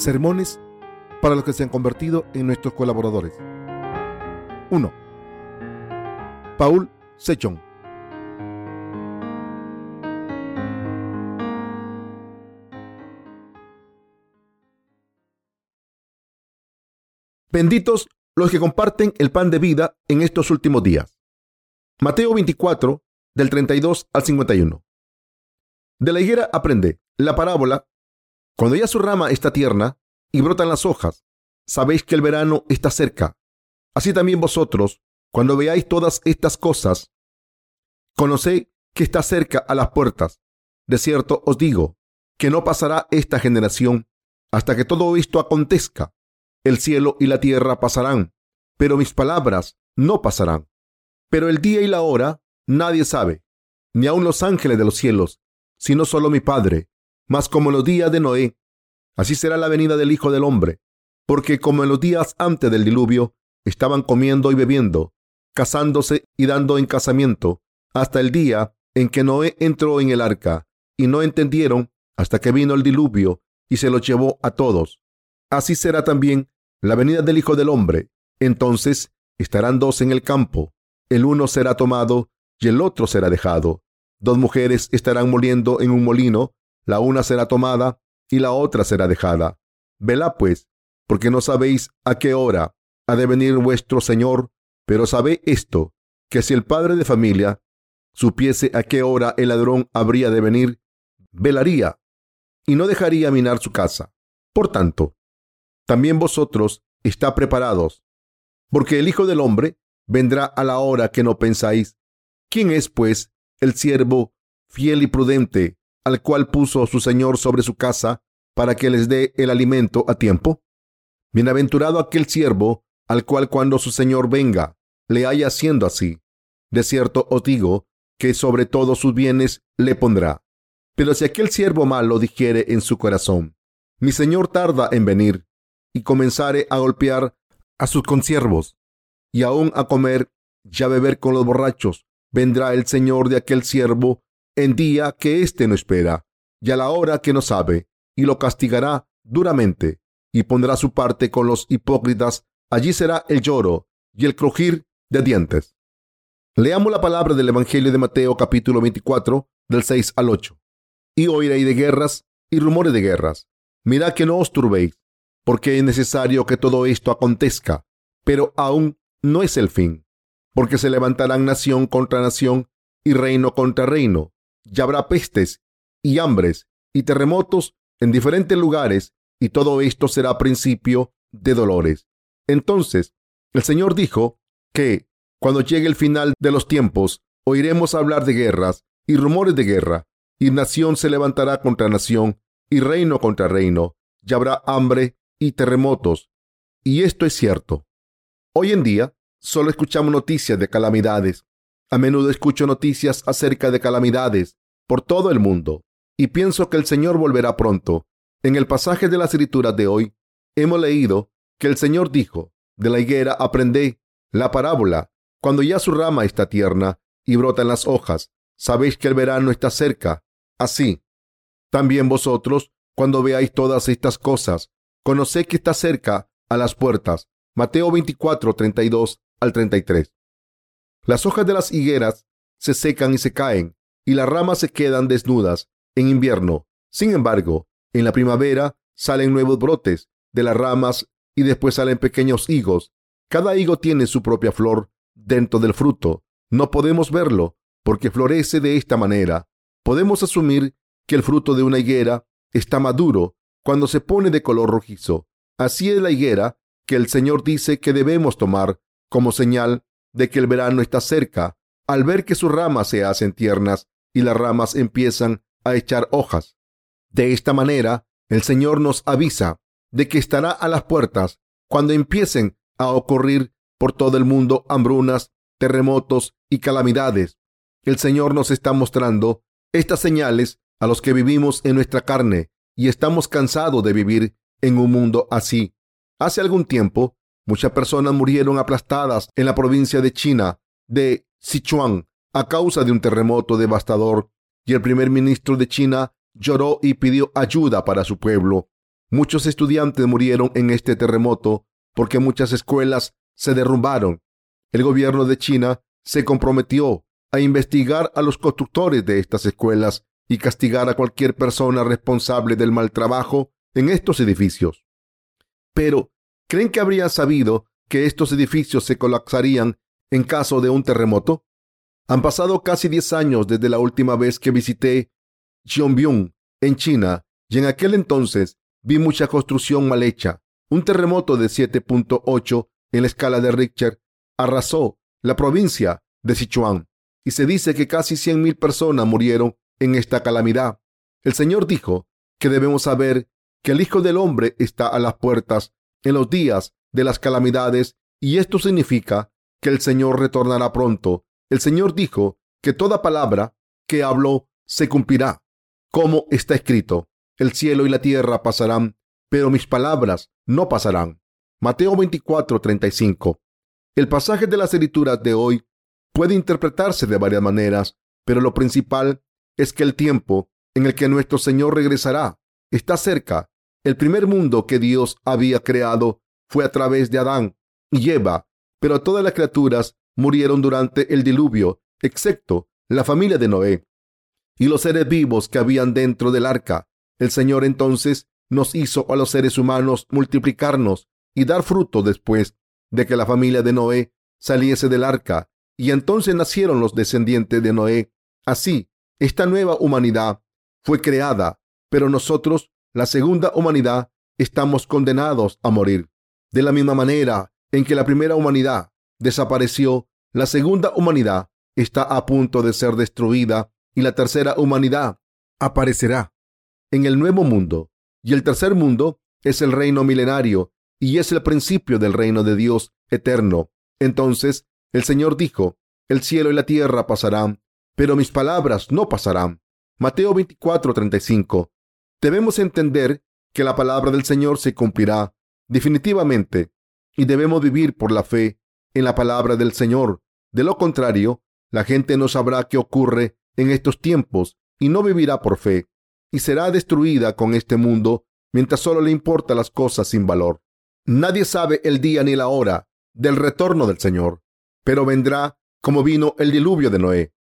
Sermones para los que se han convertido en nuestros colaboradores. 1. Paul Sechon. Benditos los que comparten el pan de vida en estos últimos días. Mateo 24, del 32 al 51. De la higuera aprende la parábola. Cuando ya su rama está tierna y brotan las hojas, sabéis que el verano está cerca. Así también vosotros, cuando veáis todas estas cosas, conocéis que está cerca a las puertas. De cierto os digo que no pasará esta generación hasta que todo esto acontezca. El cielo y la tierra pasarán, pero mis palabras no pasarán. Pero el día y la hora nadie sabe, ni aun los ángeles de los cielos, sino solo mi Padre. Mas como en los días de Noé, así será la venida del Hijo del Hombre. Porque como en los días antes del diluvio, estaban comiendo y bebiendo, casándose y dando en casamiento, hasta el día en que Noé entró en el arca, y no entendieron hasta que vino el diluvio y se lo llevó a todos así será también la venida del Hijo del Hombre. Entonces estarán dos en el campo, el uno será tomado y el otro será dejado. Dos mujeres estarán moliendo en un molino, la una será tomada y la otra será dejada. Velá pues, porque no sabéis a qué hora ha de venir vuestro Señor, pero sabed esto, que si el padre de familia supiese a qué hora el ladrón habría de venir, velaría y no dejaría minar su casa. Por tanto, también vosotros está preparados, porque el Hijo del Hombre vendrá a la hora que no pensáis. ¿Quién es, pues, el siervo fiel y prudente, al cual puso su Señor sobre su casa, para que les dé el alimento a tiempo? Bienaventurado aquel siervo, al cual cuando su Señor venga, le haya haciendo así. De cierto os digo, que sobre todos sus bienes le pondrá. Pero si aquel siervo malo dijere en su corazón, mi Señor tarda en venir, y comenzare a golpear a sus consiervos y aún a comer y a beber con los borrachos, vendrá el Señor de aquel siervo en día que éste no espera y a la hora que no sabe, y lo castigará duramente y pondrá su parte con los hipócritas. Allí será el lloro y el crujir de dientes. Leamos la palabra del Evangelio de Mateo capítulo 24 del 6 al 8. Y oiréis de guerras y rumores de guerras. Mirad que no os turbéis porque es necesario que todo esto acontezca, pero aún no es el fin, porque se levantarán nación contra nación y reino contra reino, y habrá pestes y hambres y terremotos en diferentes lugares, y todo esto será principio de dolores. Entonces, el Señor dijo que, cuando llegue el final de los tiempos, oiremos hablar de guerras y rumores de guerra, y nación se levantará contra nación, y reino contra reino, y habrá hambre y terremotos. Y esto es cierto. Hoy en día solo escuchamos noticias de calamidades. A menudo escucho noticias acerca de calamidades por todo el mundo y pienso que el Señor volverá pronto. En el pasaje de las escrituras de hoy hemos leído que el Señor dijo, de la higuera aprendé la parábola, cuando ya su rama está tierna y brotan las hojas, sabéis que el verano está cerca. Así, también vosotros, cuando veáis todas estas cosas, Conoced que está cerca a las puertas. Mateo 24, 32 al 33. Las hojas de las higueras se secan y se caen, y las ramas se quedan desnudas en invierno. Sin embargo, en la primavera salen nuevos brotes de las ramas y después salen pequeños higos. Cada higo tiene su propia flor dentro del fruto. No podemos verlo porque florece de esta manera. Podemos asumir que el fruto de una higuera está maduro cuando se pone de color rojizo. Así es la higuera que el Señor dice que debemos tomar como señal de que el verano está cerca, al ver que sus ramas se hacen tiernas y las ramas empiezan a echar hojas. De esta manera, el Señor nos avisa de que estará a las puertas cuando empiecen a ocurrir por todo el mundo hambrunas, terremotos y calamidades. El Señor nos está mostrando estas señales a los que vivimos en nuestra carne y estamos cansados de vivir en un mundo así. Hace algún tiempo, muchas personas murieron aplastadas en la provincia de China de Sichuan a causa de un terremoto devastador y el primer ministro de China lloró y pidió ayuda para su pueblo. Muchos estudiantes murieron en este terremoto porque muchas escuelas se derrumbaron. El gobierno de China se comprometió a investigar a los constructores de estas escuelas y castigar a cualquier persona responsable del mal trabajo en estos edificios. Pero, ¿creen que habrían sabido que estos edificios se colapsarían en caso de un terremoto? Han pasado casi 10 años desde la última vez que visité Xiongbyung en China y en aquel entonces vi mucha construcción mal hecha. Un terremoto de 7.8 en la escala de Richter arrasó la provincia de Sichuan y se dice que casi 100.000 personas murieron en esta calamidad. El Señor dijo que debemos saber que el Hijo del Hombre está a las puertas en los días de las calamidades y esto significa que el Señor retornará pronto. El Señor dijo que toda palabra que habló se cumplirá, como está escrito. El cielo y la tierra pasarán, pero mis palabras no pasarán. Mateo 24, 35. El pasaje de las escrituras de hoy puede interpretarse de varias maneras, pero lo principal es que el tiempo en el que nuestro Señor regresará está cerca. El primer mundo que Dios había creado fue a través de Adán y Eva, pero todas las criaturas murieron durante el diluvio, excepto la familia de Noé y los seres vivos que habían dentro del arca. El Señor entonces nos hizo a los seres humanos multiplicarnos y dar fruto después de que la familia de Noé saliese del arca, y entonces nacieron los descendientes de Noé. Así, esta nueva humanidad fue creada, pero nosotros, la segunda humanidad, estamos condenados a morir. De la misma manera en que la primera humanidad desapareció, la segunda humanidad está a punto de ser destruida y la tercera humanidad aparecerá en el nuevo mundo. Y el tercer mundo es el reino milenario y es el principio del reino de Dios eterno. Entonces el Señor dijo, el cielo y la tierra pasarán, pero mis palabras no pasarán. Mateo 24:35. Debemos entender que la palabra del Señor se cumplirá definitivamente y debemos vivir por la fe en la palabra del Señor. De lo contrario, la gente no sabrá qué ocurre en estos tiempos y no vivirá por fe y será destruida con este mundo mientras solo le importan las cosas sin valor. Nadie sabe el día ni la hora del retorno del Señor, pero vendrá como vino el diluvio de Noé.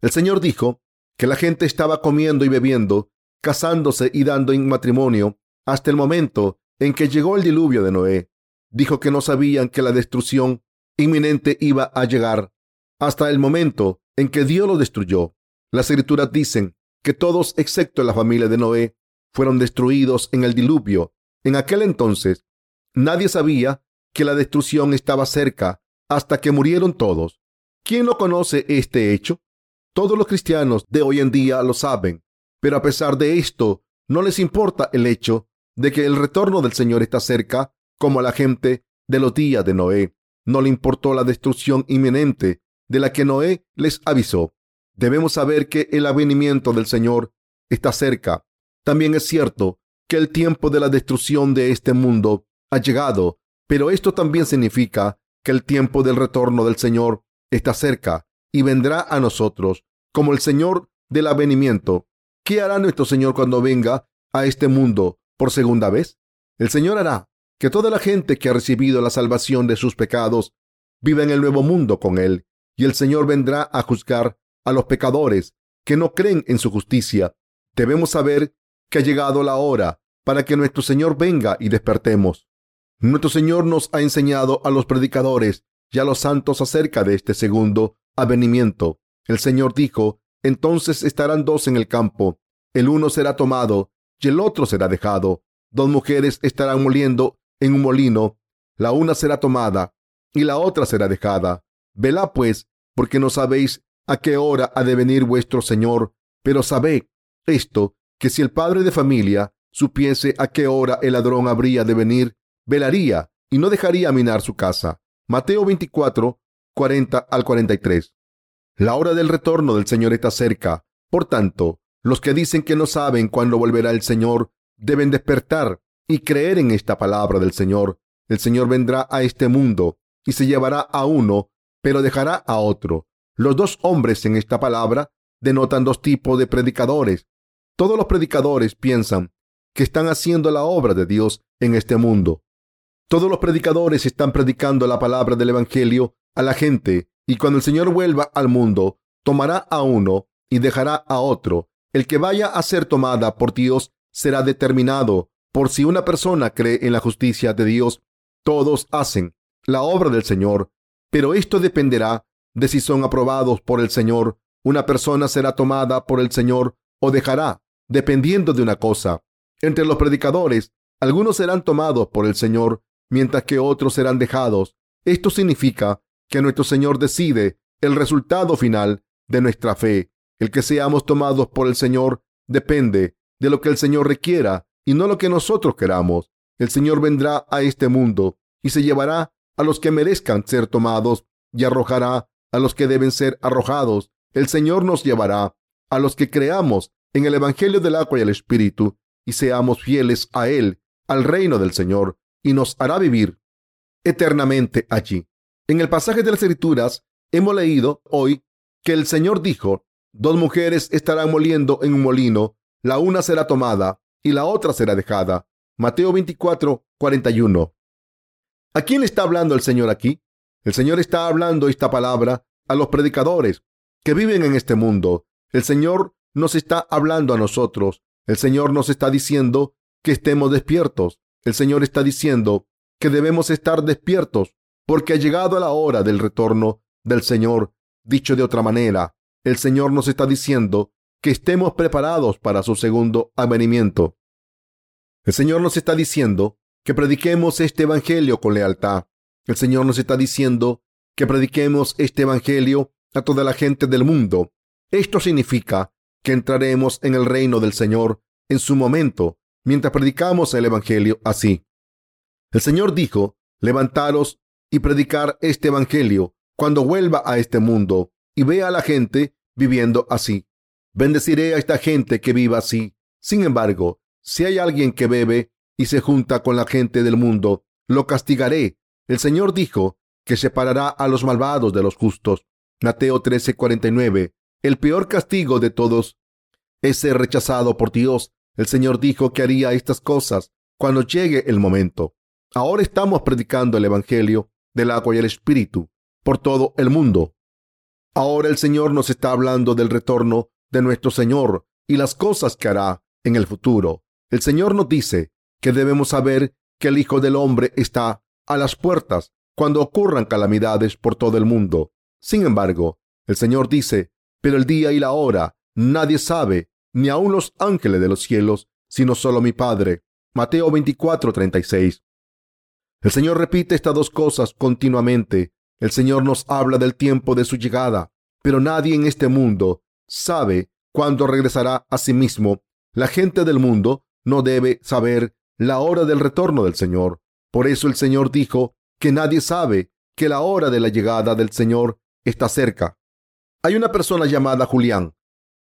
El Señor dijo que la gente estaba comiendo y bebiendo, casándose y dando en matrimonio hasta el momento en que llegó el diluvio de Noé. Dijo que no sabían que la destrucción inminente iba a llegar hasta el momento en que Dios lo destruyó. Las escrituras dicen que todos excepto la familia de Noé fueron destruidos en el diluvio. En aquel entonces nadie sabía que la destrucción estaba cerca hasta que murieron todos. ¿Quién no conoce este hecho? Todos los cristianos de hoy en día lo saben, pero a pesar de esto, no les importa el hecho de que el retorno del Señor está cerca, como a la gente de los días de Noé. No le importó la destrucción inminente de la que Noé les avisó. Debemos saber que el avenimiento del Señor está cerca. También es cierto que el tiempo de la destrucción de este mundo ha llegado, pero esto también significa que el tiempo del retorno del Señor está cerca y vendrá a nosotros como el Señor del avenimiento. ¿Qué hará nuestro Señor cuando venga a este mundo por segunda vez? El Señor hará que toda la gente que ha recibido la salvación de sus pecados viva en el nuevo mundo con Él, y el Señor vendrá a juzgar a los pecadores que no creen en su justicia. Debemos saber que ha llegado la hora para que nuestro Señor venga y despertemos. Nuestro Señor nos ha enseñado a los predicadores y a los santos acerca de este segundo avenimiento. El Señor dijo, entonces estarán dos en el campo, el uno será tomado y el otro será dejado. Dos mujeres estarán moliendo en un molino, la una será tomada y la otra será dejada. Velá pues, porque no sabéis a qué hora ha de venir vuestro Señor, pero sabed esto, que si el padre de familia supiese a qué hora el ladrón habría de venir, velaría y no dejaría minar su casa. Mateo 24, 40 al 43. La hora del retorno del Señor está cerca. Por tanto, los que dicen que no saben cuándo volverá el Señor deben despertar y creer en esta palabra del Señor. El Señor vendrá a este mundo y se llevará a uno, pero dejará a otro. Los dos hombres en esta palabra denotan dos tipos de predicadores. Todos los predicadores piensan que están haciendo la obra de Dios en este mundo. Todos los predicadores están predicando la palabra del Evangelio a la gente y cuando el Señor vuelva al mundo, tomará a uno y dejará a otro. El que vaya a ser tomada por Dios será determinado por si una persona cree en la justicia de Dios. Todos hacen la obra del Señor, pero esto dependerá de si son aprobados por el Señor. Una persona será tomada por el Señor o dejará, dependiendo de una cosa. Entre los predicadores, algunos serán tomados por el Señor, mientras que otros serán dejados. Esto significa que nuestro Señor decide el resultado final de nuestra fe. El que seamos tomados por el Señor depende de lo que el Señor requiera y no lo que nosotros queramos. El Señor vendrá a este mundo y se llevará a los que merezcan ser tomados y arrojará a los que deben ser arrojados. El Señor nos llevará a los que creamos en el Evangelio del agua y el Espíritu y seamos fieles a Él, al reino del Señor, y nos hará vivir eternamente allí. En el pasaje de las Escrituras hemos leído hoy que el Señor dijo, dos mujeres estarán moliendo en un molino, la una será tomada y la otra será dejada. Mateo 24, 41. ¿A quién está hablando el Señor aquí? El Señor está hablando esta palabra a los predicadores que viven en este mundo. El Señor nos está hablando a nosotros. El Señor nos está diciendo que estemos despiertos. El Señor está diciendo que debemos estar despiertos porque ha llegado la hora del retorno del Señor. Dicho de otra manera, el Señor nos está diciendo que estemos preparados para su segundo avenimiento. El Señor nos está diciendo que prediquemos este Evangelio con lealtad. El Señor nos está diciendo que prediquemos este Evangelio a toda la gente del mundo. Esto significa que entraremos en el reino del Señor en su momento mientras predicamos el Evangelio así. El Señor dijo, levantaros y predicar este Evangelio cuando vuelva a este mundo y vea a la gente viviendo así. Bendeciré a esta gente que viva así. Sin embargo, si hay alguien que bebe y se junta con la gente del mundo, lo castigaré. El Señor dijo que separará a los malvados de los justos. Mateo 13:49. El peor castigo de todos es ser rechazado por Dios. El Señor dijo que haría estas cosas cuando llegue el momento. Ahora estamos predicando el Evangelio del agua y el Espíritu por todo el mundo. Ahora el Señor nos está hablando del retorno de nuestro Señor y las cosas que hará en el futuro. El Señor nos dice que debemos saber que el Hijo del Hombre está a las puertas cuando ocurran calamidades por todo el mundo. Sin embargo, el Señor dice, pero el día y la hora nadie sabe, ni aun los ángeles de los cielos, sino solo mi Padre. Mateo 24:36. El Señor repite estas dos cosas continuamente. El Señor nos habla del tiempo de su llegada, pero nadie en este mundo sabe cuándo regresará a sí mismo. La gente del mundo no debe saber la hora del retorno del Señor. Por eso el Señor dijo que nadie sabe que la hora de la llegada del Señor está cerca. Hay una persona llamada Julián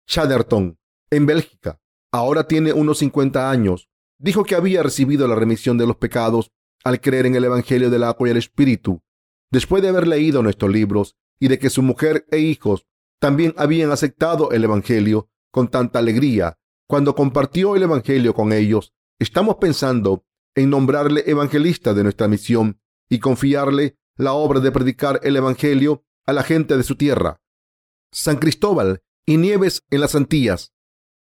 Chatterton en Bélgica. Ahora tiene unos 50 años. Dijo que había recibido la remisión de los pecados al creer en el Evangelio del agua y el Espíritu. Después de haber leído nuestros libros y de que su mujer e hijos también habían aceptado el Evangelio con tanta alegría, cuando compartió el Evangelio con ellos, estamos pensando en nombrarle evangelista de nuestra misión y confiarle la obra de predicar el Evangelio a la gente de su tierra. San Cristóbal y Nieves en las Antillas,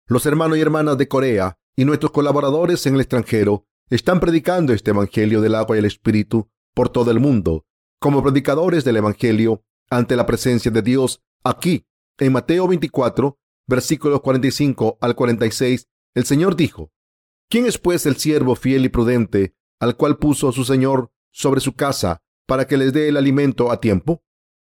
los hermanos y hermanas de Corea y nuestros colaboradores en el extranjero están predicando este Evangelio del agua y el Espíritu por todo el mundo, como predicadores del Evangelio ante la presencia de Dios aquí, en Mateo 24, versículos 45 al 46, el Señor dijo, ¿Quién es pues el siervo fiel y prudente al cual puso su Señor sobre su casa para que les dé el alimento a tiempo?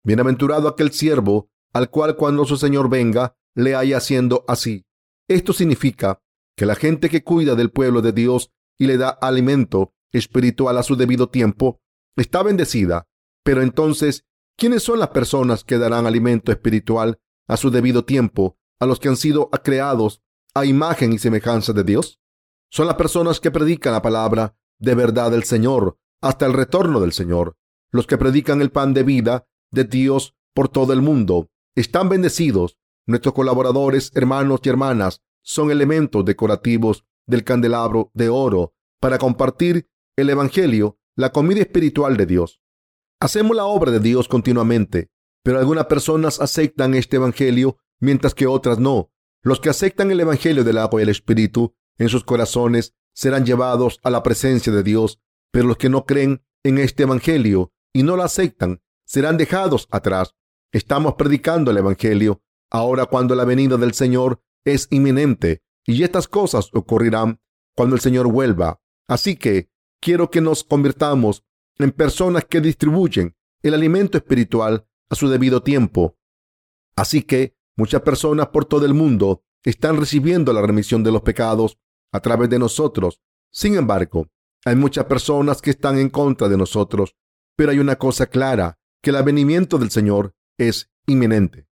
Bienaventurado aquel siervo al cual cuando su Señor venga le haya haciendo así. Esto significa que la gente que cuida del pueblo de Dios y le da alimento espiritual a su debido tiempo está bendecida. Pero entonces, ¿quiénes son las personas que darán alimento espiritual a su debido tiempo a los que han sido creados a imagen y semejanza de Dios? Son las personas que predican la palabra de verdad del Señor hasta el retorno del Señor. Los que predican el pan de vida de Dios por todo el mundo están bendecidos. Nuestros colaboradores, hermanos y hermanas, son elementos decorativos del candelabro de oro para compartir el Evangelio, la comida espiritual de Dios. Hacemos la obra de Dios continuamente, pero algunas personas aceptan este Evangelio mientras que otras no. Los que aceptan el Evangelio del agua y el Espíritu en sus corazones serán llevados a la presencia de Dios, pero los que no creen en este Evangelio y no lo aceptan serán dejados atrás. Estamos predicando el Evangelio ahora cuando la venida del Señor es inminente y estas cosas ocurrirán cuando el Señor vuelva. Así que quiero que nos convirtamos en personas que distribuyen el alimento espiritual a su debido tiempo. Así que muchas personas por todo el mundo están recibiendo la remisión de los pecados a través de nosotros. Sin embargo, hay muchas personas que están en contra de nosotros, pero hay una cosa clara, que el avenimiento del Señor es inminente.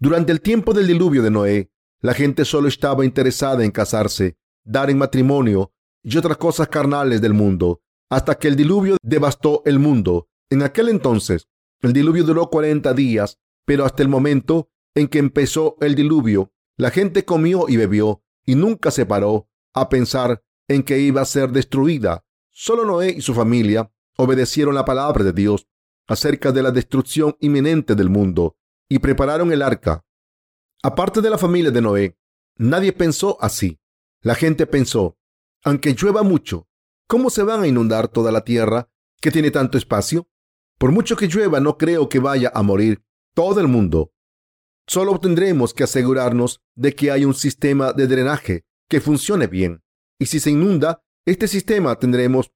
Durante el tiempo del diluvio de Noé, la gente solo estaba interesada en casarse, dar en matrimonio y otras cosas carnales del mundo, hasta que el diluvio devastó el mundo. En aquel entonces, el diluvio duró 40 días, pero hasta el momento en que empezó el diluvio, la gente comió y bebió y nunca se paró a pensar en que iba a ser destruida. Solo Noé y su familia obedecieron la palabra de Dios acerca de la destrucción inminente del mundo y prepararon el arca. Aparte de la familia de Noé, nadie pensó así. La gente pensó, aunque llueva mucho, ¿cómo se van a inundar toda la tierra que tiene tanto espacio? Por mucho que llueva, no creo que vaya a morir todo el mundo. Solo tendremos que asegurarnos de que hay un sistema de drenaje que funcione bien. Y si se inunda este sistema, tendremos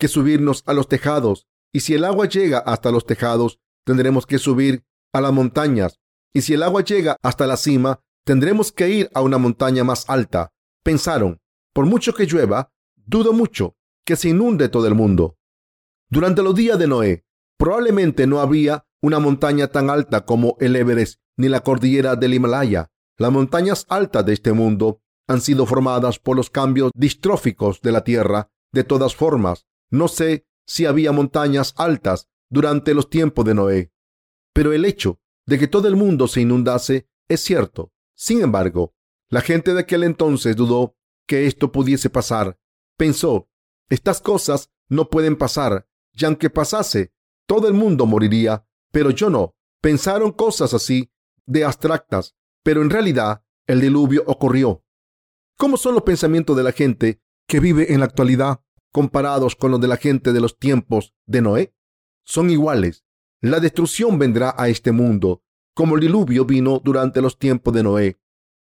que subirnos a los tejados. Y si el agua llega hasta los tejados, tendremos que subir a las montañas. Y si el agua llega hasta la cima, tendremos que ir a una montaña más alta. Pensaron, por mucho que llueva, dudo mucho que se inunde todo el mundo. Durante los días de Noé, probablemente no había una montaña tan alta como el Everest ni la cordillera del Himalaya. Las montañas altas de este mundo han sido formadas por los cambios distróficos de la Tierra. De todas formas, no sé si había montañas altas durante los tiempos de Noé. Pero el hecho de que todo el mundo se inundase es cierto. Sin embargo, la gente de aquel entonces dudó que esto pudiese pasar. Pensó, estas cosas no pueden pasar, y aunque pasase, todo el mundo moriría, pero yo no. Pensaron cosas así de abstractas, pero en realidad el diluvio ocurrió. ¿Cómo son los pensamientos de la gente que vive en la actualidad comparados con los de la gente de los tiempos de Noé? Son iguales. La destrucción vendrá a este mundo, como el diluvio vino durante los tiempos de Noé.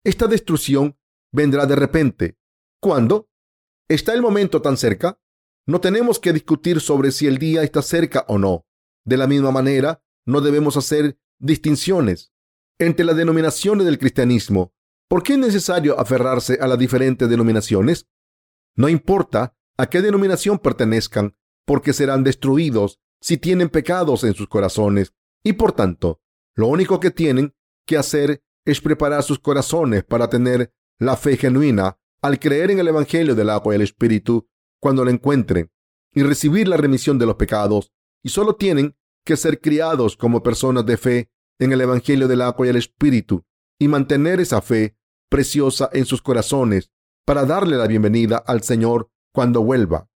Esta destrucción vendrá de repente. ¿Cuándo? ¿Está el momento tan cerca? No tenemos que discutir sobre si el día está cerca o no. De la misma manera, no debemos hacer distinciones entre las denominaciones del cristianismo ¿Por qué es necesario aferrarse a las diferentes denominaciones? No importa a qué denominación pertenezcan, porque serán destruidos si tienen pecados en sus corazones. Y por tanto, lo único que tienen que hacer es preparar sus corazones para tener la fe genuina al creer en el Evangelio del agua y el Espíritu cuando lo encuentren y recibir la remisión de los pecados. Y solo tienen que ser criados como personas de fe en el Evangelio del agua y el Espíritu y mantener esa fe preciosa en sus corazones para darle la bienvenida al Señor cuando vuelva.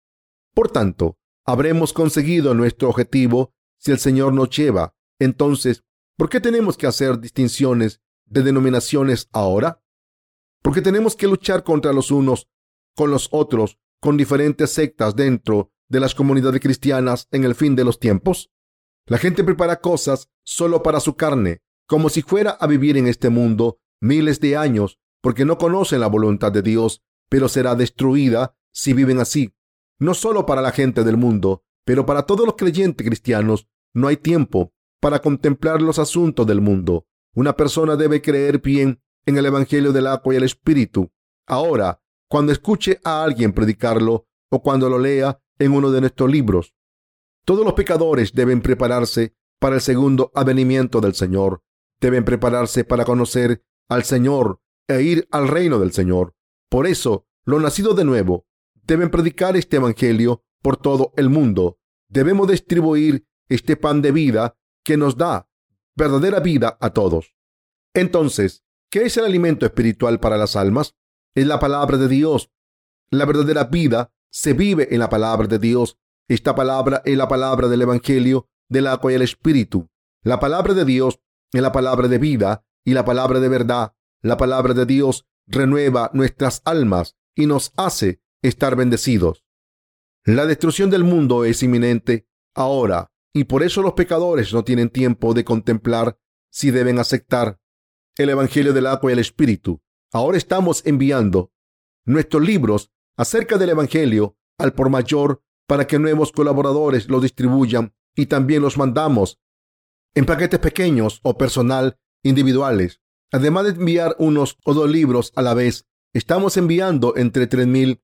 Por tanto, habremos conseguido nuestro objetivo si el Señor nos lleva. Entonces, ¿por qué tenemos que hacer distinciones de denominaciones ahora? ¿Por qué tenemos que luchar contra los unos con los otros con diferentes sectas dentro de las comunidades cristianas en el fin de los tiempos? La gente prepara cosas solo para su carne, como si fuera a vivir en este mundo miles de años porque no conocen la voluntad de Dios, pero será destruida si viven así. No solo para la gente del mundo, pero para todos los creyentes cristianos no hay tiempo para contemplar los asuntos del mundo. Una persona debe creer bien en el Evangelio del agua y el Espíritu. Ahora, cuando escuche a alguien predicarlo o cuando lo lea en uno de nuestros libros, todos los pecadores deben prepararse para el segundo avenimiento del Señor. Deben prepararse para conocer al Señor e ir al reino del Señor. Por eso, los nacidos de nuevo deben predicar este Evangelio por todo el mundo. Debemos distribuir este pan de vida que nos da verdadera vida a todos. Entonces, ¿qué es el alimento espiritual para las almas? Es la palabra de Dios. La verdadera vida se vive en la palabra de Dios. Esta palabra es la palabra del Evangelio del agua y el Espíritu. La palabra de Dios es la palabra de vida y la palabra de verdad. La palabra de Dios renueva nuestras almas y nos hace estar bendecidos. La destrucción del mundo es inminente ahora y por eso los pecadores no tienen tiempo de contemplar si deben aceptar el Evangelio del agua y el Espíritu. Ahora estamos enviando nuestros libros acerca del Evangelio al por mayor para que nuevos colaboradores lo distribuyan y también los mandamos en paquetes pequeños o personal individuales. Además de enviar unos o dos libros a la vez, estamos enviando entre tres mil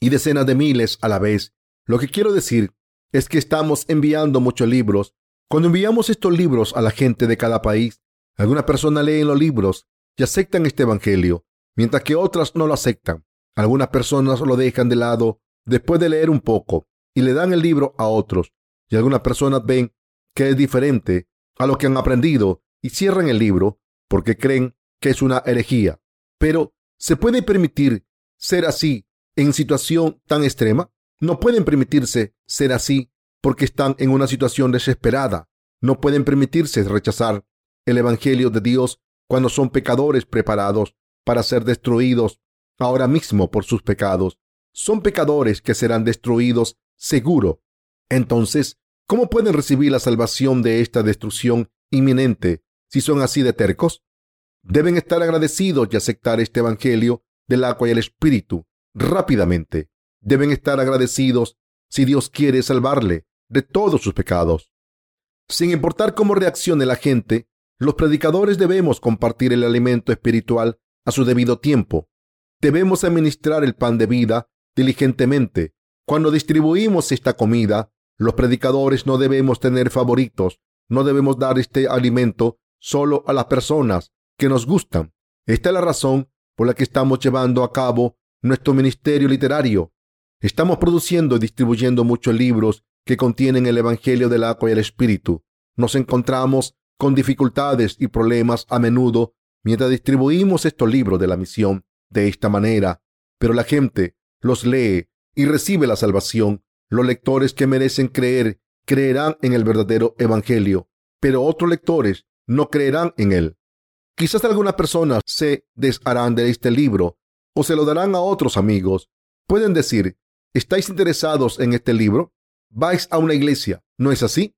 y decenas de miles a la vez. Lo que quiero decir es que estamos enviando muchos libros. Cuando enviamos estos libros a la gente de cada país, algunas personas leen los libros y aceptan este Evangelio, mientras que otras no lo aceptan. Algunas personas lo dejan de lado después de leer un poco y le dan el libro a otros. Y algunas personas ven que es diferente a lo que han aprendido y cierran el libro porque creen que es una herejía. Pero, ¿se puede permitir ser así en situación tan extrema? No pueden permitirse ser así porque están en una situación desesperada. No pueden permitirse rechazar el Evangelio de Dios cuando son pecadores preparados para ser destruidos ahora mismo por sus pecados. Son pecadores que serán destruidos seguro. Entonces, ¿cómo pueden recibir la salvación de esta destrucción inminente si son así de tercos? Deben estar agradecidos y aceptar este Evangelio del agua y el Espíritu rápidamente. Deben estar agradecidos si Dios quiere salvarle de todos sus pecados. Sin importar cómo reaccione la gente, los predicadores debemos compartir el alimento espiritual a su debido tiempo. Debemos administrar el pan de vida diligentemente. Cuando distribuimos esta comida, los predicadores no debemos tener favoritos. No debemos dar este alimento solo a las personas que nos gustan. Esta es la razón por la que estamos llevando a cabo nuestro ministerio literario. Estamos produciendo y distribuyendo muchos libros que contienen el Evangelio del agua y el Espíritu. Nos encontramos con dificultades y problemas a menudo mientras distribuimos estos libros de la misión de esta manera, pero la gente los lee y recibe la salvación. Los lectores que merecen creer creerán en el verdadero Evangelio, pero otros lectores no creerán en él. Quizás algunas personas se desharán de este libro o se lo darán a otros amigos. Pueden decir, ¿estáis interesados en este libro? Vais a una iglesia, ¿no es así?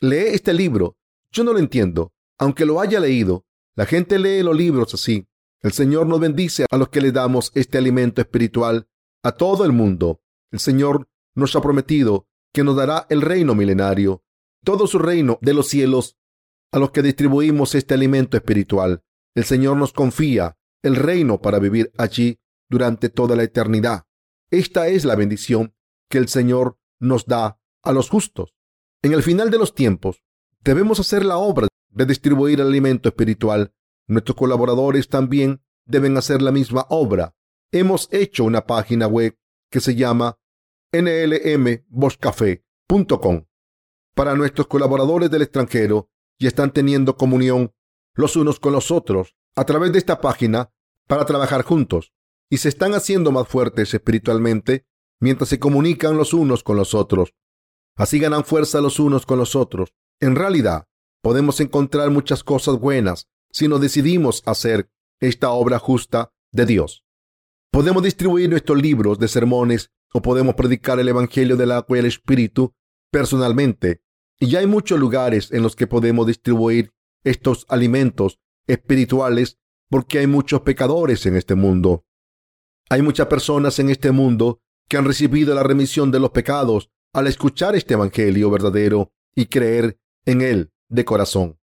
Lee este libro yo no lo entiendo. Aunque lo haya leído, la gente lee los libros así. El Señor nos bendice a los que le damos este alimento espiritual a todo el mundo. El Señor nos ha prometido que nos dará el reino milenario, todo su reino de los cielos, a los que distribuimos este alimento espiritual. El Señor nos confía el reino para vivir allí durante toda la eternidad. Esta es la bendición que el Señor nos da a los justos. En el final de los tiempos, Debemos hacer la obra de distribuir el alimento espiritual. Nuestros colaboradores también deben hacer la misma obra. Hemos hecho una página web que se llama nlmboscafé.com para nuestros colaboradores del extranjero y están teniendo comunión los unos con los otros a través de esta página para trabajar juntos y se están haciendo más fuertes espiritualmente mientras se comunican los unos con los otros. Así ganan fuerza los unos con los otros en realidad, podemos encontrar muchas cosas buenas si nos decidimos hacer esta obra justa de Dios. Podemos distribuir nuestros libros de sermones o podemos predicar el Evangelio del agua y el Espíritu personalmente. Y ya hay muchos lugares en los que podemos distribuir estos alimentos espirituales porque hay muchos pecadores en este mundo. Hay muchas personas en este mundo que han recibido la remisión de los pecados al escuchar este Evangelio verdadero y creer en él de corazón.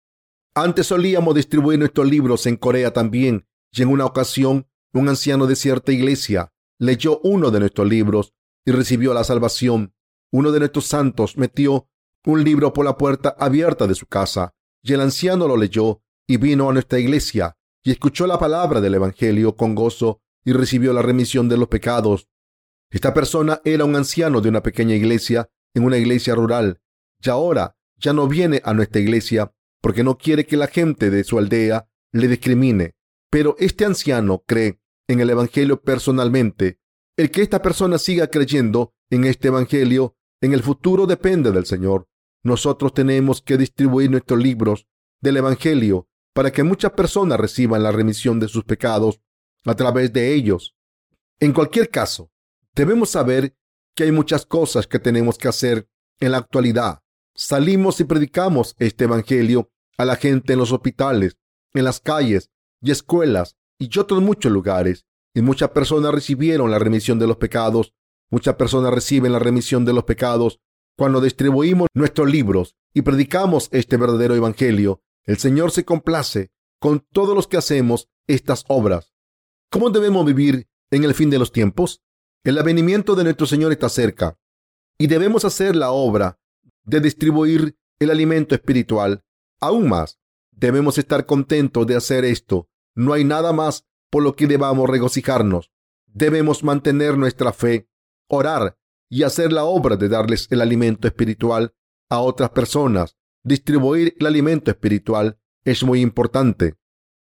Antes solíamos distribuir nuestros libros en Corea también, y en una ocasión un anciano de cierta iglesia leyó uno de nuestros libros y recibió la salvación. Uno de nuestros santos metió un libro por la puerta abierta de su casa, y el anciano lo leyó y vino a nuestra iglesia y escuchó la palabra del Evangelio con gozo y recibió la remisión de los pecados. Esta persona era un anciano de una pequeña iglesia en una iglesia rural, y ahora ya no viene a nuestra iglesia porque no quiere que la gente de su aldea le discrimine. Pero este anciano cree en el Evangelio personalmente. El que esta persona siga creyendo en este Evangelio en el futuro depende del Señor. Nosotros tenemos que distribuir nuestros libros del Evangelio para que muchas personas reciban la remisión de sus pecados a través de ellos. En cualquier caso, debemos saber que hay muchas cosas que tenemos que hacer en la actualidad. Salimos y predicamos este Evangelio a la gente en los hospitales, en las calles y escuelas y otros muchos lugares. Y muchas personas recibieron la remisión de los pecados. Muchas personas reciben la remisión de los pecados cuando distribuimos nuestros libros y predicamos este verdadero Evangelio. El Señor se complace con todos los que hacemos estas obras. ¿Cómo debemos vivir en el fin de los tiempos? El avenimiento de nuestro Señor está cerca y debemos hacer la obra de distribuir el alimento espiritual. Aún más, debemos estar contentos de hacer esto. No hay nada más por lo que debamos regocijarnos. Debemos mantener nuestra fe, orar y hacer la obra de darles el alimento espiritual a otras personas. Distribuir el alimento espiritual es muy importante.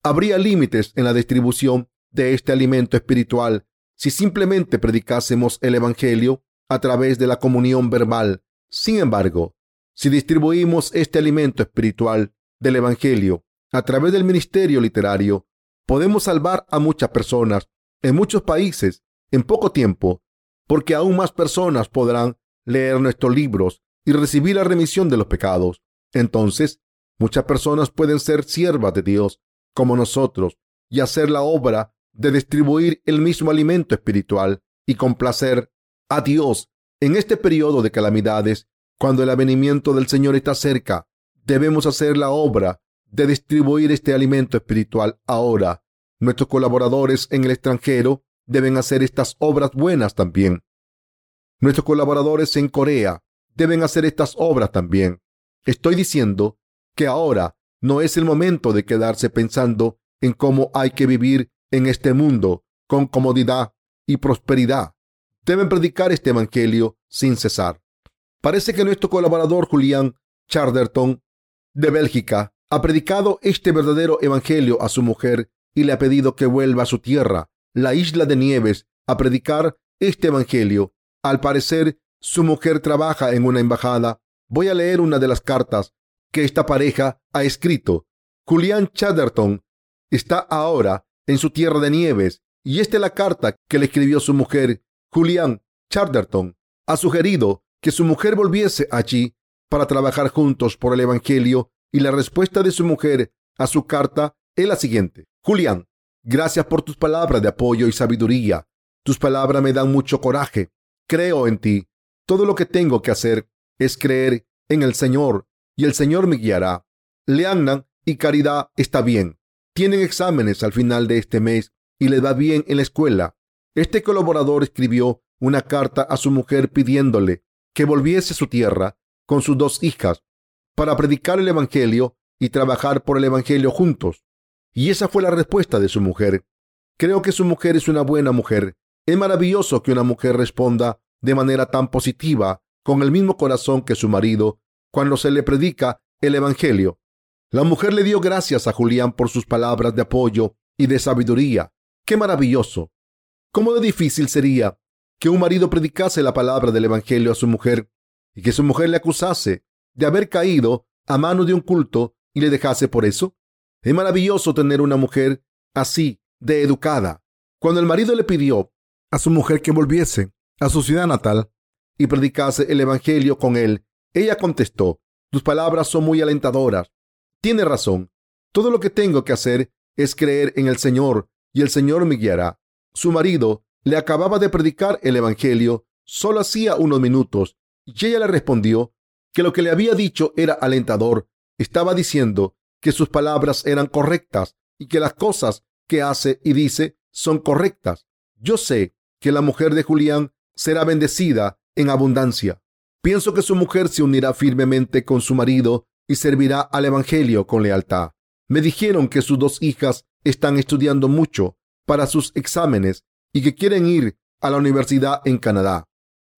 Habría límites en la distribución de este alimento espiritual si simplemente predicásemos el Evangelio a través de la comunión verbal. Sin embargo, si distribuimos este alimento espiritual del Evangelio a través del ministerio literario, podemos salvar a muchas personas en muchos países en poco tiempo, porque aún más personas podrán leer nuestros libros y recibir la remisión de los pecados. Entonces, muchas personas pueden ser siervas de Dios como nosotros y hacer la obra de distribuir el mismo alimento espiritual y complacer a Dios en este periodo de calamidades, cuando el avenimiento del Señor está cerca. Debemos hacer la obra de distribuir este alimento espiritual ahora. Nuestros colaboradores en el extranjero deben hacer estas obras buenas también. Nuestros colaboradores en Corea deben hacer estas obras también. Estoy diciendo que ahora no es el momento de quedarse pensando en cómo hay que vivir en este mundo con comodidad y prosperidad. Deben predicar este Evangelio sin cesar. Parece que nuestro colaborador Julián Charderton de Bélgica ha predicado este verdadero Evangelio a su mujer y le ha pedido que vuelva a su tierra, la isla de Nieves, a predicar este Evangelio. Al parecer, su mujer trabaja en una embajada. Voy a leer una de las cartas que esta pareja ha escrito. Julián Charderton está ahora en su tierra de nieves. Y esta es la carta que le escribió su mujer, Julián Charderton. Ha sugerido que su mujer volviese allí para trabajar juntos por el Evangelio y la respuesta de su mujer a su carta es la siguiente. Julián, gracias por tus palabras de apoyo y sabiduría. Tus palabras me dan mucho coraje. Creo en ti. Todo lo que tengo que hacer es creer en el Señor y el Señor me guiará. Leannan y Caridad está bien tienen exámenes al final de este mes y les va bien en la escuela. Este colaborador escribió una carta a su mujer pidiéndole que volviese a su tierra con sus dos hijas para predicar el Evangelio y trabajar por el Evangelio juntos. Y esa fue la respuesta de su mujer. Creo que su mujer es una buena mujer. Es maravilloso que una mujer responda de manera tan positiva, con el mismo corazón que su marido, cuando se le predica el Evangelio. La mujer le dio gracias a Julián por sus palabras de apoyo y de sabiduría. ¡Qué maravilloso! ¿Cómo de difícil sería que un marido predicase la palabra del Evangelio a su mujer y que su mujer le acusase de haber caído a mano de un culto y le dejase por eso? Es maravilloso tener una mujer así, de educada. Cuando el marido le pidió a su mujer que volviese a su ciudad natal y predicase el Evangelio con él, ella contestó, tus palabras son muy alentadoras tiene razón. Todo lo que tengo que hacer es creer en el Señor y el Señor me guiará. Su marido le acababa de predicar el Evangelio solo hacía unos minutos y ella le respondió que lo que le había dicho era alentador. Estaba diciendo que sus palabras eran correctas y que las cosas que hace y dice son correctas. Yo sé que la mujer de Julián será bendecida en abundancia. Pienso que su mujer se unirá firmemente con su marido y servirá al Evangelio con lealtad. Me dijeron que sus dos hijas están estudiando mucho para sus exámenes y que quieren ir a la universidad en Canadá.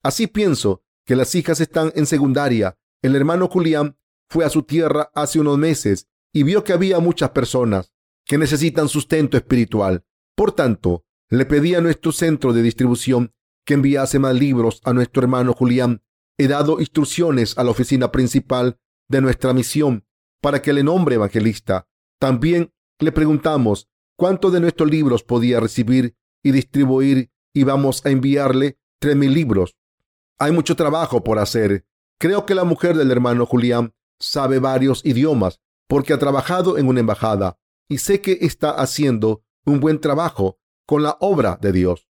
Así pienso que las hijas están en secundaria. El hermano Julián fue a su tierra hace unos meses y vio que había muchas personas que necesitan sustento espiritual. Por tanto, le pedí a nuestro centro de distribución que enviase más libros a nuestro hermano Julián. He dado instrucciones a la oficina principal de nuestra misión para que le nombre evangelista. También le preguntamos cuántos de nuestros libros podía recibir y distribuir y vamos a enviarle tres mil libros. Hay mucho trabajo por hacer. Creo que la mujer del hermano Julián sabe varios idiomas porque ha trabajado en una embajada y sé que está haciendo un buen trabajo con la obra de Dios.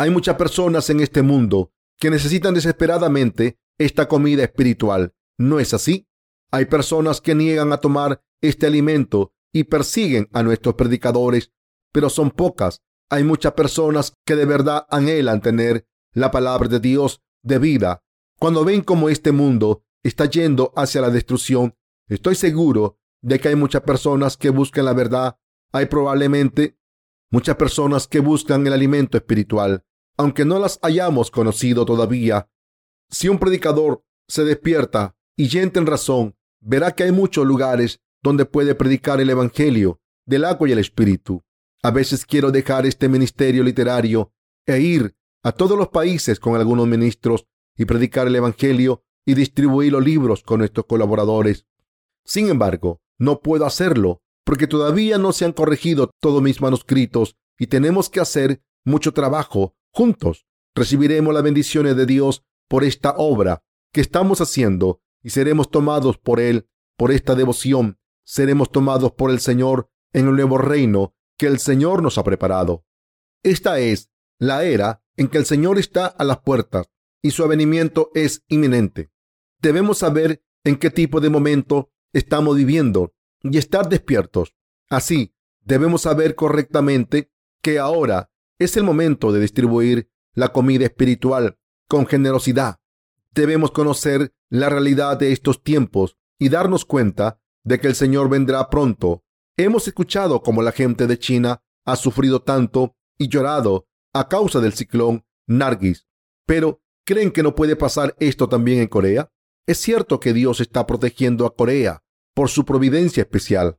Hay muchas personas en este mundo que necesitan desesperadamente esta comida espiritual. ¿No es así? Hay personas que niegan a tomar este alimento y persiguen a nuestros predicadores, pero son pocas. Hay muchas personas que de verdad anhelan tener la palabra de Dios de vida. Cuando ven cómo este mundo está yendo hacia la destrucción, estoy seguro de que hay muchas personas que buscan la verdad. Hay probablemente muchas personas que buscan el alimento espiritual, aunque no las hayamos conocido todavía. Si un predicador se despierta y entra en razón, verá que hay muchos lugares donde puede predicar el Evangelio del agua y el Espíritu. A veces quiero dejar este ministerio literario e ir a todos los países con algunos ministros y predicar el Evangelio y distribuir los libros con nuestros colaboradores. Sin embargo, no puedo hacerlo porque todavía no se han corregido todos mis manuscritos y tenemos que hacer mucho trabajo juntos. Recibiremos las bendiciones de Dios por esta obra que estamos haciendo y seremos tomados por Él, por esta devoción. Seremos tomados por el Señor en el nuevo reino que el Señor nos ha preparado. Esta es la era en que el Señor está a las puertas y su avenimiento es inminente. Debemos saber en qué tipo de momento estamos viviendo y estar despiertos. Así, debemos saber correctamente que ahora es el momento de distribuir la comida espiritual con generosidad. Debemos conocer la realidad de estos tiempos y darnos cuenta de que el Señor vendrá pronto. Hemos escuchado cómo la gente de China ha sufrido tanto y llorado a causa del ciclón Nargis. Pero, ¿creen que no puede pasar esto también en Corea? Es cierto que Dios está protegiendo a Corea por su providencia especial.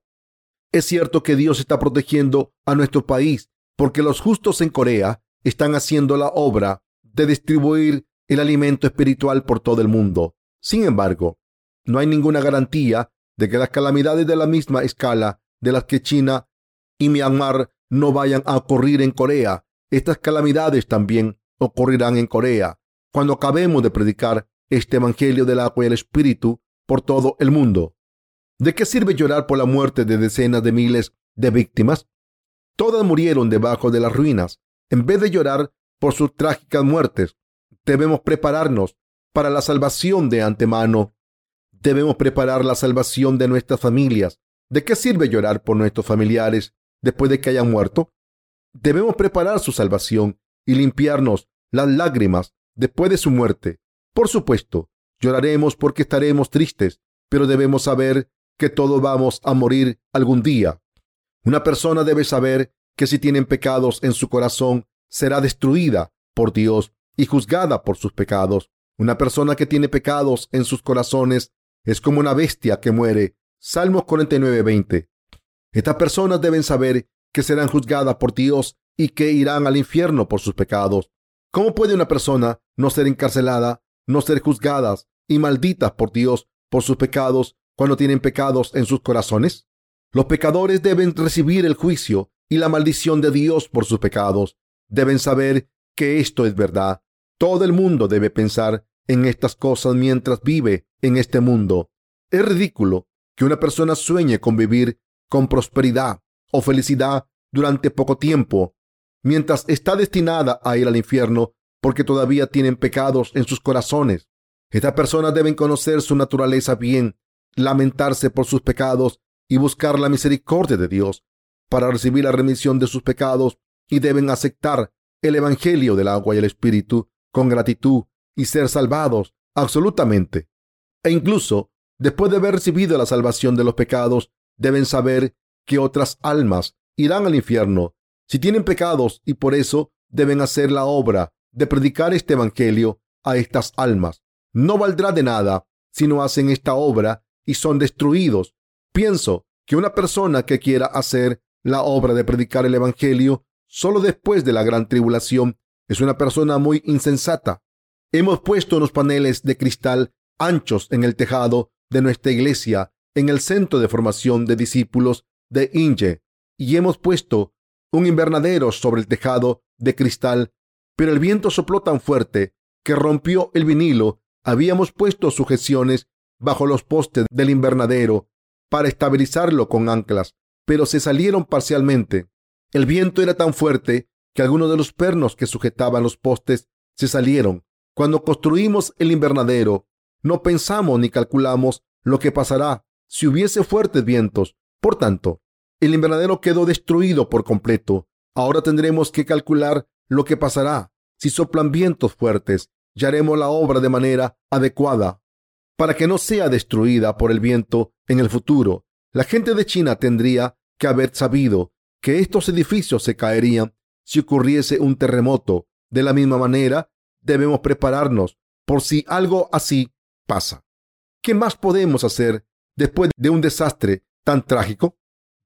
Es cierto que Dios está protegiendo a nuestro país porque los justos en Corea están haciendo la obra de distribuir el alimento espiritual por todo el mundo. Sin embargo, no hay ninguna garantía de que las calamidades de la misma escala de las que China y Myanmar no vayan a ocurrir en Corea. Estas calamidades también ocurrirán en Corea cuando acabemos de predicar este Evangelio del agua y el Espíritu por todo el mundo. ¿De qué sirve llorar por la muerte de decenas de miles de víctimas? Todas murieron debajo de las ruinas. En vez de llorar por sus trágicas muertes, debemos prepararnos para la salvación de antemano. Debemos preparar la salvación de nuestras familias. ¿De qué sirve llorar por nuestros familiares después de que hayan muerto? Debemos preparar su salvación y limpiarnos las lágrimas después de su muerte. Por supuesto, lloraremos porque estaremos tristes, pero debemos saber que todos vamos a morir algún día. Una persona debe saber que si tienen pecados en su corazón, será destruida por Dios y juzgada por sus pecados. Una persona que tiene pecados en sus corazones es como una bestia que muere. Salmos 49:20. Estas personas deben saber que serán juzgadas por Dios y que irán al infierno por sus pecados. ¿Cómo puede una persona no ser encarcelada, no ser juzgadas y malditas por Dios por sus pecados cuando tienen pecados en sus corazones? Los pecadores deben recibir el juicio y la maldición de Dios por sus pecados. Deben saber que esto es verdad. Todo el mundo debe pensar en estas cosas mientras vive en este mundo. Es ridículo que una persona sueñe con vivir con prosperidad o felicidad durante poco tiempo, mientras está destinada a ir al infierno porque todavía tienen pecados en sus corazones. Estas personas deben conocer su naturaleza bien lamentarse por sus pecados y buscar la misericordia de Dios para recibir la remisión de sus pecados y deben aceptar el Evangelio del agua y el Espíritu con gratitud y ser salvados absolutamente. E incluso, después de haber recibido la salvación de los pecados, deben saber que otras almas irán al infierno si tienen pecados y por eso deben hacer la obra de predicar este Evangelio a estas almas. No valdrá de nada si no hacen esta obra y son destruidos. Pienso que una persona que quiera hacer la obra de predicar el Evangelio solo después de la gran tribulación, es una persona muy insensata. Hemos puesto unos paneles de cristal anchos en el tejado de nuestra iglesia en el centro de formación de discípulos de Inge y hemos puesto un invernadero sobre el tejado de cristal, pero el viento sopló tan fuerte que rompió el vinilo. Habíamos puesto sujeciones bajo los postes del invernadero para estabilizarlo con anclas, pero se salieron parcialmente. El viento era tan fuerte que algunos de los pernos que sujetaban los postes se salieron. Cuando construimos el invernadero, no pensamos ni calculamos lo que pasará si hubiese fuertes vientos. Por tanto, el invernadero quedó destruido por completo. Ahora tendremos que calcular lo que pasará si soplan vientos fuertes y haremos la obra de manera adecuada para que no sea destruida por el viento en el futuro. La gente de China tendría que haber sabido que estos edificios se caerían si ocurriese un terremoto. De la misma manera, debemos prepararnos por si algo así pasa. ¿Qué más podemos hacer después de un desastre tan trágico?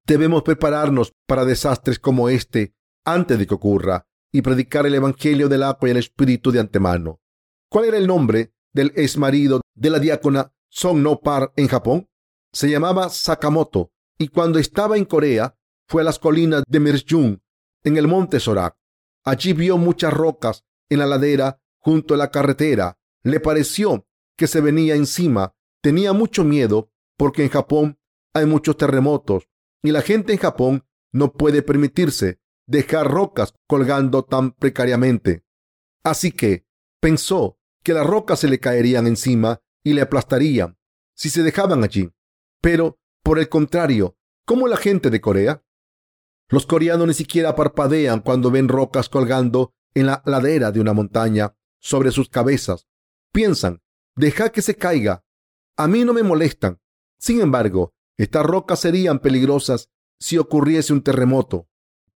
Debemos prepararnos para desastres como este antes de que ocurra y predicar el Evangelio del agua y el Espíritu de antemano. ¿Cuál era el nombre del ex marido de la diácona Song No Par en Japón? Se llamaba Sakamoto y cuando estaba en Corea fue a las colinas de Mirjung en el monte Sorak. Allí vio muchas rocas en la ladera junto a la carretera. Le pareció que se venía encima. Tenía mucho miedo porque en Japón hay muchos terremotos y la gente en Japón no puede permitirse dejar rocas colgando tan precariamente. Así que pensó que las rocas se le caerían encima y le aplastarían si se dejaban allí. Pero, por el contrario, ¿cómo la gente de Corea? Los coreanos ni siquiera parpadean cuando ven rocas colgando en la ladera de una montaña sobre sus cabezas. Piensan, deja que se caiga. A mí no me molestan. Sin embargo, estas rocas serían peligrosas si ocurriese un terremoto.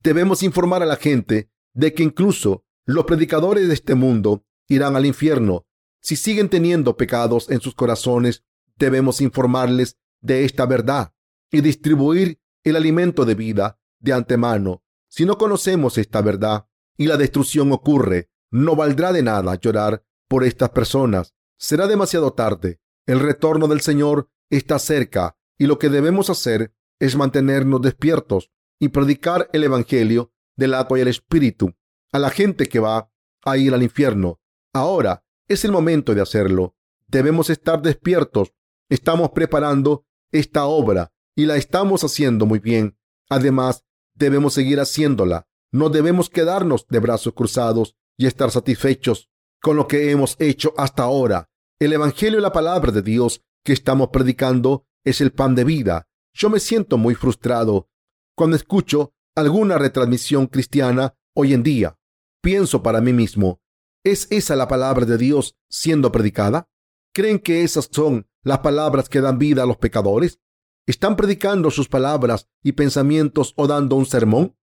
Debemos informar a la gente de que incluso los predicadores de este mundo irán al infierno. Si siguen teniendo pecados en sus corazones, debemos informarles de esta verdad y distribuir el alimento de vida de antemano. Si no conocemos esta verdad y la destrucción ocurre, no valdrá de nada llorar por estas personas. Será demasiado tarde. El retorno del Señor está cerca y lo que debemos hacer es mantenernos despiertos y predicar el Evangelio del agua y el Espíritu a la gente que va a ir al infierno. Ahora es el momento de hacerlo. Debemos estar despiertos. Estamos preparando esta obra y la estamos haciendo muy bien. Además, debemos seguir haciéndola. No debemos quedarnos de brazos cruzados y estar satisfechos con lo que hemos hecho hasta ahora. El Evangelio y la palabra de Dios que estamos predicando es el pan de vida. Yo me siento muy frustrado cuando escucho alguna retransmisión cristiana hoy en día. Pienso para mí mismo, ¿es esa la palabra de Dios siendo predicada? ¿Creen que esas son las palabras que dan vida a los pecadores? ¿Están predicando sus palabras y pensamientos o dando un sermón?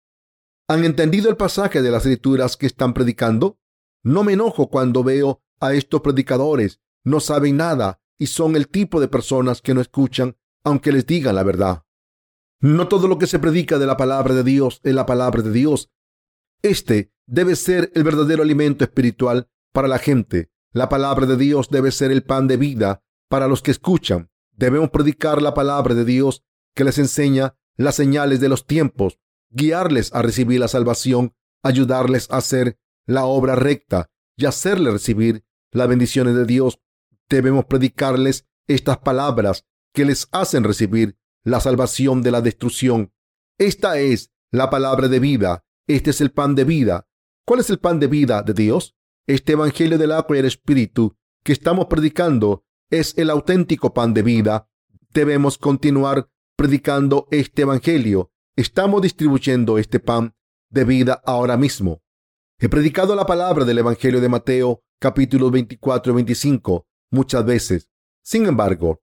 ¿Han entendido el pasaje de las escrituras que están predicando? No me enojo cuando veo a estos predicadores. No saben nada y son el tipo de personas que no escuchan aunque les digan la verdad. No todo lo que se predica de la palabra de Dios es la palabra de Dios. Este debe ser el verdadero alimento espiritual para la gente. La palabra de Dios debe ser el pan de vida para los que escuchan. Debemos predicar la palabra de Dios que les enseña las señales de los tiempos, guiarles a recibir la salvación, ayudarles a hacer la obra recta y hacerles recibir las bendiciones de Dios. Debemos predicarles estas palabras que les hacen recibir la salvación de la destrucción. Esta es la palabra de vida. Este es el pan de vida. ¿Cuál es el pan de vida de Dios? Este Evangelio del agua y el Espíritu que estamos predicando es el auténtico pan de vida. Debemos continuar predicando este Evangelio. Estamos distribuyendo este pan de vida ahora mismo. He predicado la palabra del Evangelio de Mateo, capítulos 24 y 25, muchas veces. Sin embargo,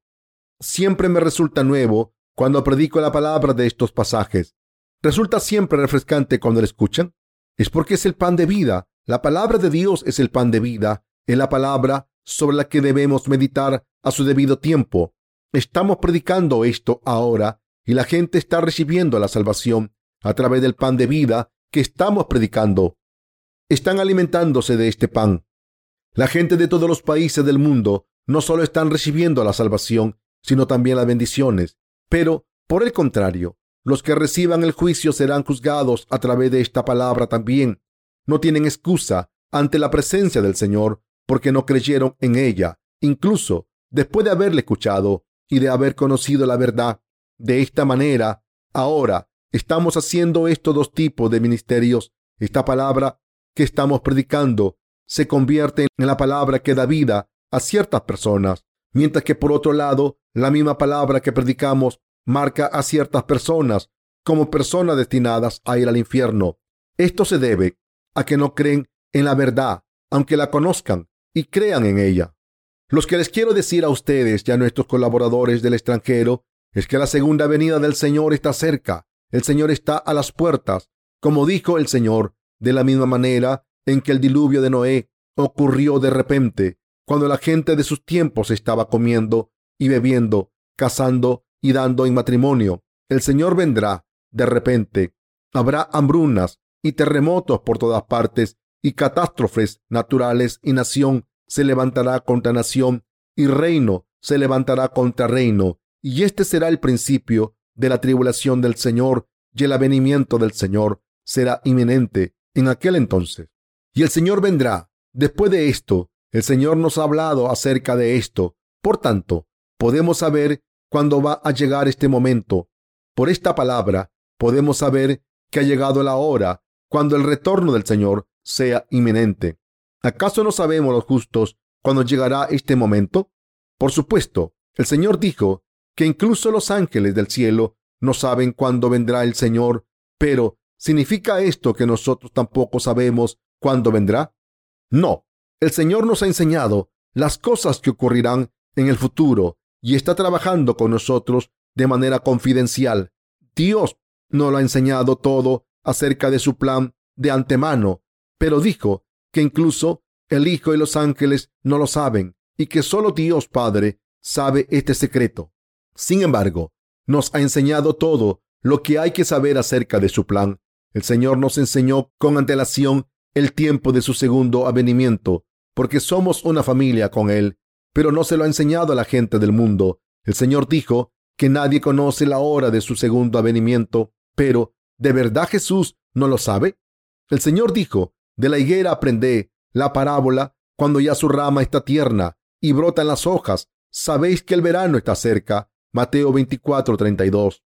siempre me resulta nuevo cuando predico la palabra de estos pasajes. Resulta siempre refrescante cuando la escuchan. Es porque es el pan de vida. La palabra de Dios es el pan de vida. Es la palabra sobre la que debemos meditar a su debido tiempo. Estamos predicando esto ahora y la gente está recibiendo la salvación a través del pan de vida que estamos predicando. Están alimentándose de este pan. La gente de todos los países del mundo no solo están recibiendo la salvación, sino también las bendiciones. Pero, por el contrario, los que reciban el juicio serán juzgados a través de esta palabra también. No tienen excusa ante la presencia del Señor porque no creyeron en ella, incluso después de haberle escuchado y de haber conocido la verdad. De esta manera, ahora estamos haciendo estos dos tipos de ministerios. Esta palabra que estamos predicando se convierte en la palabra que da vida a ciertas personas, mientras que por otro lado, la misma palabra que predicamos marca a ciertas personas como personas destinadas a ir al infierno. Esto se debe a que no creen en la verdad, aunque la conozcan y crean en ella. Los que les quiero decir a ustedes y a nuestros colaboradores del extranjero es que la segunda venida del Señor está cerca. El Señor está a las puertas, como dijo el Señor, de la misma manera en que el diluvio de Noé ocurrió de repente, cuando la gente de sus tiempos estaba comiendo y bebiendo, cazando y dando en matrimonio. El Señor vendrá de repente. Habrá hambrunas y terremotos por todas partes y catástrofes naturales y nación se levantará contra nación y reino se levantará contra reino. Y este será el principio de la tribulación del Señor y el avenimiento del Señor será inminente en aquel entonces. Y el Señor vendrá. Después de esto, el Señor nos ha hablado acerca de esto. Por tanto, podemos saber cuándo va a llegar este momento. Por esta palabra, podemos saber que ha llegado la hora cuando el retorno del Señor sea inminente. ¿Acaso no sabemos los justos cuándo llegará este momento? Por supuesto, el Señor dijo que incluso los ángeles del cielo no saben cuándo vendrá el Señor, pero ¿significa esto que nosotros tampoco sabemos cuándo vendrá? No, el Señor nos ha enseñado las cosas que ocurrirán en el futuro y está trabajando con nosotros de manera confidencial. Dios nos lo ha enseñado todo acerca de su plan de antemano, pero dijo que incluso el Hijo y los ángeles no lo saben y que solo Dios Padre sabe este secreto. Sin embargo, nos ha enseñado todo lo que hay que saber acerca de su plan. El Señor nos enseñó con antelación el tiempo de su segundo avenimiento, porque somos una familia con Él, pero no se lo ha enseñado a la gente del mundo. El Señor dijo que nadie conoce la hora de su segundo avenimiento, pero ¿de verdad Jesús no lo sabe? El Señor dijo, de la higuera aprendé la parábola cuando ya su rama está tierna y brotan las hojas. Sabéis que el verano está cerca. Mateo 24, 32.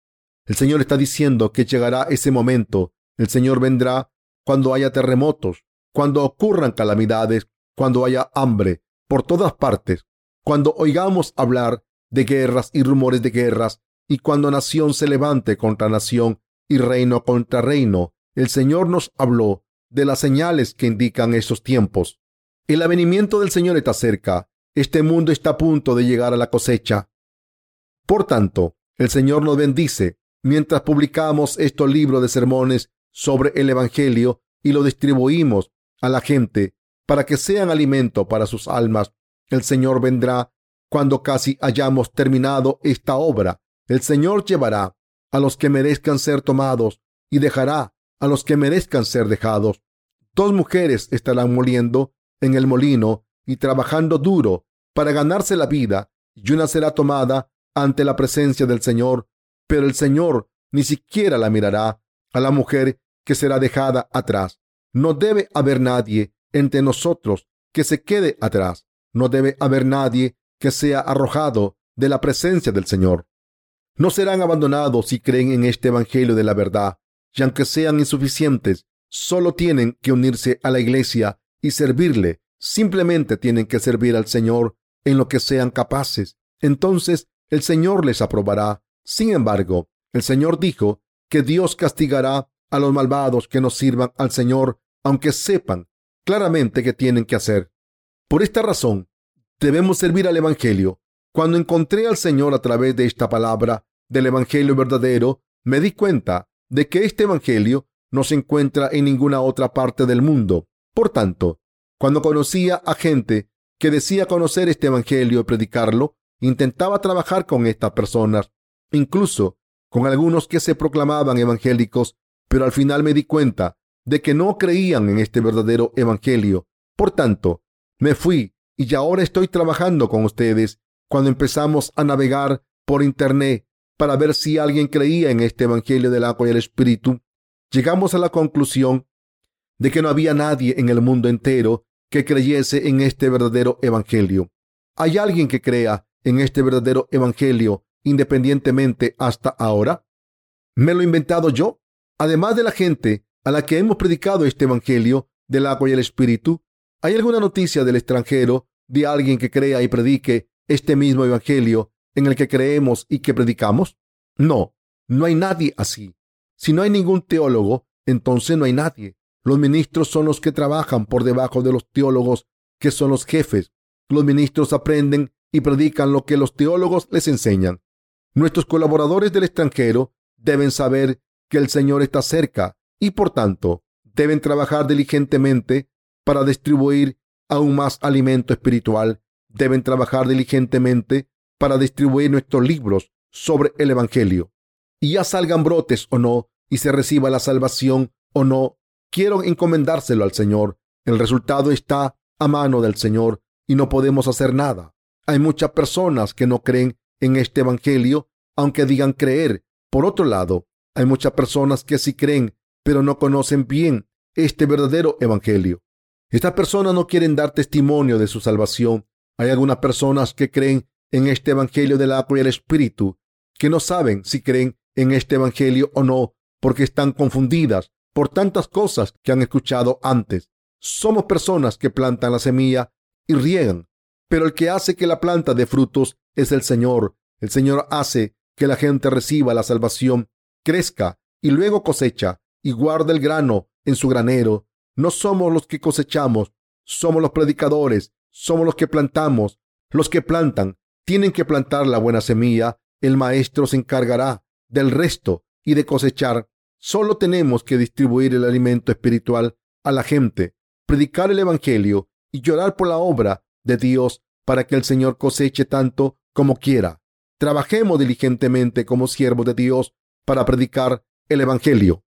El Señor está diciendo que llegará ese momento. El Señor vendrá cuando haya terremotos, cuando ocurran calamidades, cuando haya hambre por todas partes, cuando oigamos hablar de guerras y rumores de guerras, y cuando nación se levante contra nación y reino contra reino. El Señor nos habló de las señales que indican esos tiempos. El avenimiento del Señor está cerca. Este mundo está a punto de llegar a la cosecha. Por tanto, el Señor nos bendice mientras publicamos estos libros de sermones sobre el Evangelio y lo distribuimos a la gente para que sean alimento para sus almas. El Señor vendrá cuando casi hayamos terminado esta obra. El Señor llevará a los que merezcan ser tomados y dejará a los que merezcan ser dejados. Dos mujeres estarán moliendo en el molino y trabajando duro para ganarse la vida, y una será tomada ante la presencia del Señor, pero el Señor ni siquiera la mirará a la mujer que será dejada atrás. No debe haber nadie entre nosotros que se quede atrás. No debe haber nadie que sea arrojado de la presencia del Señor. No serán abandonados si creen en este Evangelio de la verdad y aunque sean insuficientes, solo tienen que unirse a la iglesia y servirle. Simplemente tienen que servir al Señor en lo que sean capaces. Entonces el Señor les aprobará. Sin embargo, el Señor dijo que Dios castigará a los malvados que no sirvan al Señor, aunque sepan claramente que tienen que hacer. Por esta razón, debemos servir al Evangelio. Cuando encontré al Señor a través de esta palabra del Evangelio verdadero, me di cuenta de que este Evangelio no se encuentra en ninguna otra parte del mundo. Por tanto, cuando conocía a gente que decía conocer este Evangelio y predicarlo, intentaba trabajar con estas personas, incluso con algunos que se proclamaban evangélicos, pero al final me di cuenta de que no creían en este verdadero evangelio. Por tanto, me fui y ahora estoy trabajando con ustedes cuando empezamos a navegar por internet para ver si alguien creía en este evangelio del agua y el espíritu. Llegamos a la conclusión de que no había nadie en el mundo entero que creyese en este verdadero evangelio. ¿Hay alguien que crea en este verdadero evangelio independientemente hasta ahora? ¿Me lo he inventado yo? Además de la gente a la que hemos predicado este evangelio del agua y el espíritu, ¿hay alguna noticia del extranjero de alguien que crea y predique este mismo evangelio en el que creemos y que predicamos? No, no hay nadie así. Si no hay ningún teólogo, entonces no hay nadie. Los ministros son los que trabajan por debajo de los teólogos, que son los jefes. Los ministros aprenden y predican lo que los teólogos les enseñan. Nuestros colaboradores del extranjero deben saber que el Señor está cerca y por tanto deben trabajar diligentemente para distribuir aún más alimento espiritual. Deben trabajar diligentemente para distribuir nuestros libros sobre el Evangelio. Y ya salgan brotes o no, y se reciba la salvación o no, quiero encomendárselo al Señor. El resultado está a mano del Señor y no podemos hacer nada. Hay muchas personas que no creen en este Evangelio, aunque digan creer. Por otro lado, hay muchas personas que sí creen, pero no conocen bien este verdadero Evangelio. Estas personas no quieren dar testimonio de su salvación. Hay algunas personas que creen en este Evangelio del agua y el Espíritu, que no saben si creen en este Evangelio o no, porque están confundidas por tantas cosas que han escuchado antes. Somos personas que plantan la semilla y riegan, pero el que hace que la planta dé frutos es el Señor. El Señor hace que la gente reciba la salvación, crezca y luego cosecha y guarda el grano en su granero. No somos los que cosechamos, somos los predicadores, somos los que plantamos. Los que plantan tienen que plantar la buena semilla. El maestro se encargará del resto y de cosechar Solo tenemos que distribuir el alimento espiritual a la gente, predicar el Evangelio y llorar por la obra de Dios para que el Señor coseche tanto como quiera. Trabajemos diligentemente como siervos de Dios para predicar el Evangelio.